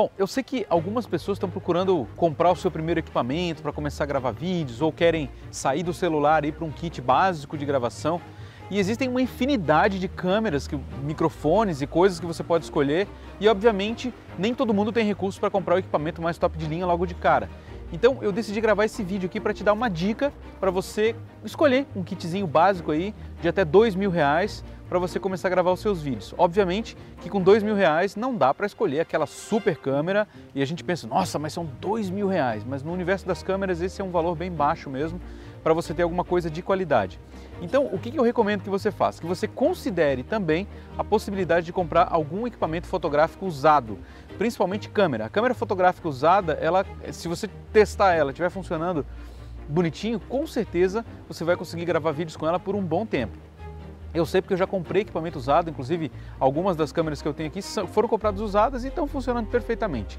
Bom, eu sei que algumas pessoas estão procurando comprar o seu primeiro equipamento para começar a gravar vídeos ou querem sair do celular e ir para um kit básico de gravação. E existem uma infinidade de câmeras, microfones e coisas que você pode escolher. E obviamente nem todo mundo tem recursos para comprar o equipamento mais top de linha logo de cara. Então eu decidi gravar esse vídeo aqui para te dar uma dica para você escolher um kitzinho básico aí de até dois mil reais para você começar a gravar os seus vídeos. Obviamente que com dois mil reais não dá para escolher aquela super câmera e a gente pensa, nossa, mas são dois mil reais. Mas no universo das câmeras esse é um valor bem baixo mesmo para você ter alguma coisa de qualidade. Então, o que eu recomendo que você faça? Que você considere também a possibilidade de comprar algum equipamento fotográfico usado, principalmente câmera. A câmera fotográfica usada, ela, se você testar ela, estiver funcionando bonitinho, com certeza você vai conseguir gravar vídeos com ela por um bom tempo. Eu sei porque eu já comprei equipamento usado, inclusive algumas das câmeras que eu tenho aqui foram compradas usadas e estão funcionando perfeitamente.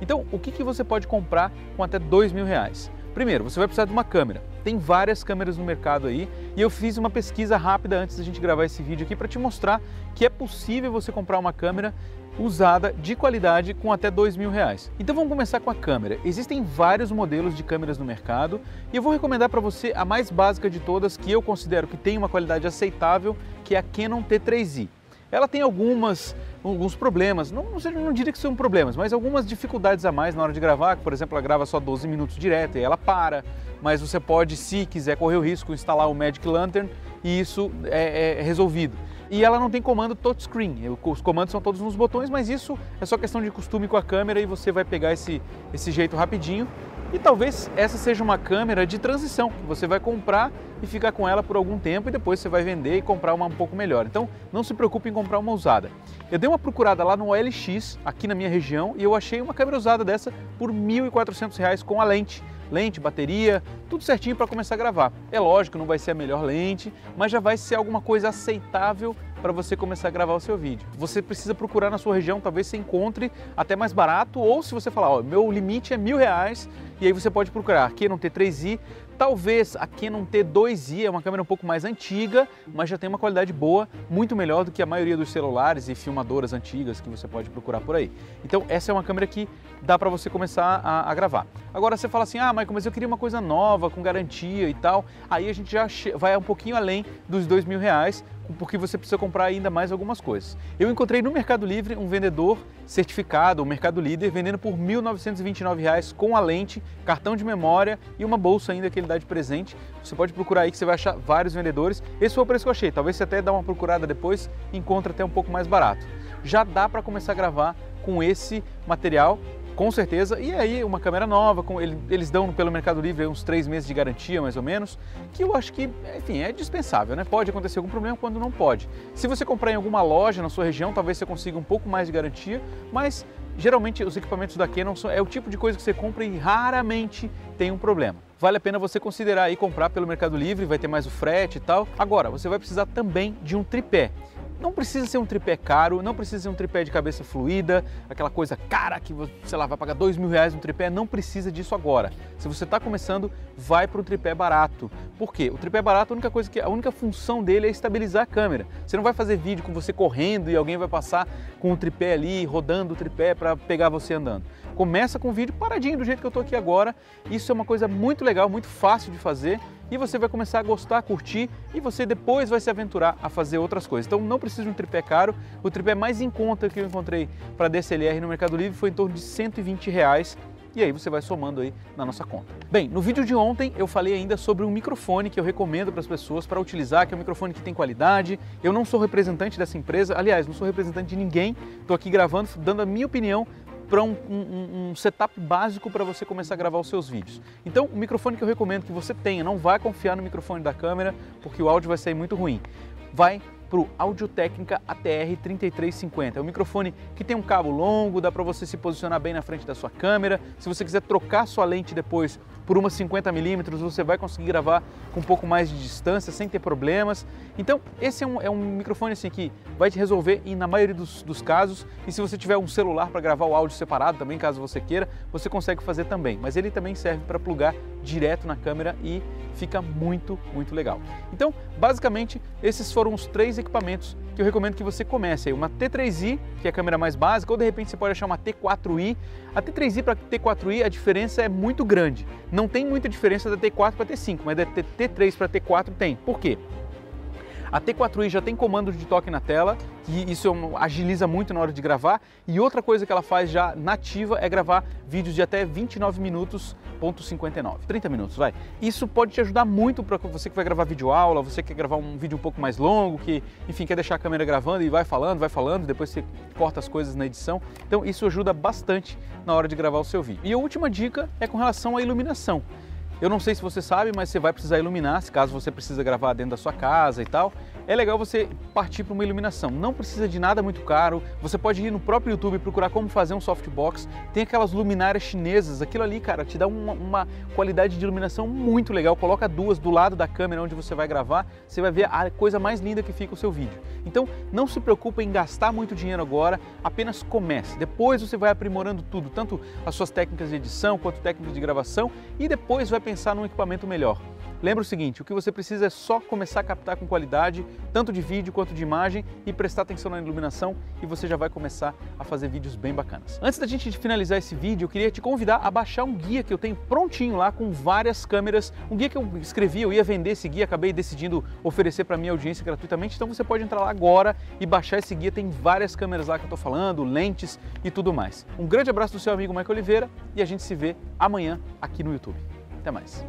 Então, o que, que você pode comprar com até dois mil reais? Primeiro, você vai precisar de uma câmera. Tem várias câmeras no mercado aí e eu fiz uma pesquisa rápida antes da gente gravar esse vídeo aqui para te mostrar que é possível você comprar uma câmera usada de qualidade com até dois mil reais. Então vamos começar com a câmera. Existem vários modelos de câmeras no mercado e eu vou recomendar para você a mais básica de todas que eu considero que tem uma qualidade aceitável, que é a Canon T3i. Ela tem algumas alguns problemas, não, não, não diria que são problemas, mas algumas dificuldades a mais na hora de gravar, por exemplo, ela grava só 12 minutos direto e ela para, mas você pode, se quiser correr o risco, instalar o Magic Lantern e isso é, é resolvido. E ela não tem comando touchscreen, os comandos são todos nos botões, mas isso é só questão de costume com a câmera e você vai pegar esse, esse jeito rapidinho e talvez essa seja uma câmera de transição, que você vai comprar e ficar com ela por algum tempo e depois você vai vender e comprar uma um pouco melhor. Então não se preocupe em comprar uma usada. Eu dei uma procurada lá no OLX, aqui na minha região, e eu achei uma câmera usada dessa por R$ 1.400 com a lente lente, bateria, tudo certinho para começar a gravar. É lógico, não vai ser a melhor lente, mas já vai ser alguma coisa aceitável para você começar a gravar o seu vídeo. Você precisa procurar na sua região, talvez você encontre até mais barato, ou se você falar, ó, meu limite é mil reais, e aí você pode procurar aqui no T3i, Talvez a Canon T2i é uma câmera um pouco mais antiga, mas já tem uma qualidade boa, muito melhor do que a maioria dos celulares e filmadoras antigas que você pode procurar por aí. Então essa é uma câmera que dá para você começar a, a, gravar. Agora você fala assim, ah, Michael, mas eu queria uma coisa nova, com garantia e tal. Aí a gente já vai um pouquinho além dos dois mil reais, porque você precisa comprar ainda mais algumas coisas. Eu encontrei no Mercado Livre um vendedor certificado, o Mercado Líder, vendendo por R$ 1.929 com a lente, cartão de memória e uma bolsa ainda que ele dá de presente. Você pode procurar aí que você vai achar vários vendedores. Esse foi o preço que eu achei. Talvez você até dá uma procurada depois e encontre até um pouco mais barato. Já dá para começar a gravar com esse material com certeza. E aí, uma câmera nova, com, eles dão pelo Mercado Livre uns três meses de garantia, mais ou menos, que eu acho que, enfim, é dispensável, né? Pode acontecer algum problema quando não pode. Se você comprar em alguma loja na sua região, talvez você consiga um pouco mais de garantia, mas geralmente os equipamentos da Canon são, é o tipo de coisa que você compra e raramente tem um problema. Vale a pena você considerar aí comprar pelo Mercado Livre, vai ter mais o frete e tal. Agora, você vai precisar também de um tripé. Não precisa ser um tripé caro, não precisa ser um tripé de cabeça fluida, aquela coisa cara que, sei lá, vai pagar dois mil reais no tripé, não precisa disso agora. Se você está começando, vai para um tripé barato. Por quê? O tripé barato, a única coisa que a única função dele é estabilizar a câmera. Você não vai fazer vídeo com você correndo e alguém vai passar com o tripé ali, rodando o tripé para pegar você andando. Começa com o vídeo paradinho do jeito que eu estou aqui agora. Isso é uma coisa muito legal, muito fácil de fazer e você vai começar a gostar, a curtir e você depois vai se aventurar a fazer outras coisas. Então não precisa de um tripé caro. O tripé mais em conta que eu encontrei para DSLR no Mercado Livre foi em torno de 120 reais e aí você vai somando aí na nossa conta. Bem, no vídeo de ontem eu falei ainda sobre um microfone que eu recomendo para as pessoas para utilizar, que é um microfone que tem qualidade. Eu não sou representante dessa empresa, aliás, não sou representante de ninguém. Estou aqui gravando, dando a minha opinião para um, um, um, setup básico para você começar a gravar os seus vídeos. Então, o microfone que eu recomendo que você tenha, não vai confiar no microfone da câmera, porque o áudio vai sair muito ruim. Vai para o Audio Técnica ATR 3350. É um microfone que tem um cabo longo, dá para você se posicionar bem na frente da sua câmera. Se você quiser trocar sua lente depois por uma 50mm, você vai conseguir gravar com um pouco mais de distância, sem ter problemas. Então, esse é um, é um microfone assim que vai te resolver e na maioria dos, dos casos. E se você tiver um celular para gravar o áudio separado também, caso você queira, você consegue fazer também. Mas ele também serve para plugar direto na câmera e fica muito, muito legal. Então, basicamente, esses foram os três equipamentos que eu recomendo que você comece. Uma T3i, que é a câmera mais básica, ou de repente você pode achar uma T4i. A T3i para T4i a diferença é muito grande. Não tem muita diferença da T4 para T5, mas da T3 para T4 tem. Por quê? A T4i já tem comando de toque na tela, que isso é agiliza muito na hora de gravar. E outra coisa que ela faz já nativa é gravar vídeos de até 29 minutos, ponto 59, 30 minutos, vai. Isso pode te ajudar muito para você que vai gravar vídeo aula, você que quer gravar um vídeo um pouco mais longo, que, enfim, quer deixar a câmera gravando e vai falando, vai falando, depois você corta as coisas na edição. Então isso ajuda bastante na hora de gravar o seu vídeo. E a última dica é com relação à iluminação. Eu não sei se você sabe, mas você vai precisar iluminar, se caso você precisa gravar dentro da sua casa e tal. É legal você partir para uma iluminação. Não precisa de nada muito caro. Você pode ir no próprio YouTube procurar como fazer um softbox. Tem aquelas luminárias chinesas. Aquilo ali, cara, te dá uma, uma qualidade de iluminação muito legal. Coloca duas do lado da câmera onde você vai gravar. Você vai ver a coisa mais linda que fica o seu vídeo. Então, não se preocupe em gastar muito dinheiro agora. Apenas comece. Depois você vai aprimorando tudo, tanto as suas técnicas de edição quanto técnicas de gravação e depois vai pensar num equipamento melhor. Lembra o seguinte, o que você precisa é só começar a captar com qualidade, tanto de vídeo quanto de imagem e prestar atenção na iluminação e você já vai começar a fazer vídeos bem bacanas. Antes da gente finalizar esse vídeo, eu queria te convidar a baixar um guia que eu tenho prontinho lá com várias câmeras, um guia que eu escrevi, eu ia vender esse guia, acabei decidindo oferecer para minha audiência gratuitamente, então você pode entrar lá agora e baixar esse guia, tem várias câmeras lá que eu estou falando, lentes e tudo mais. Um grande abraço do seu amigo Michael Oliveira e a gente se vê amanhã aqui no YouTube. Até mais.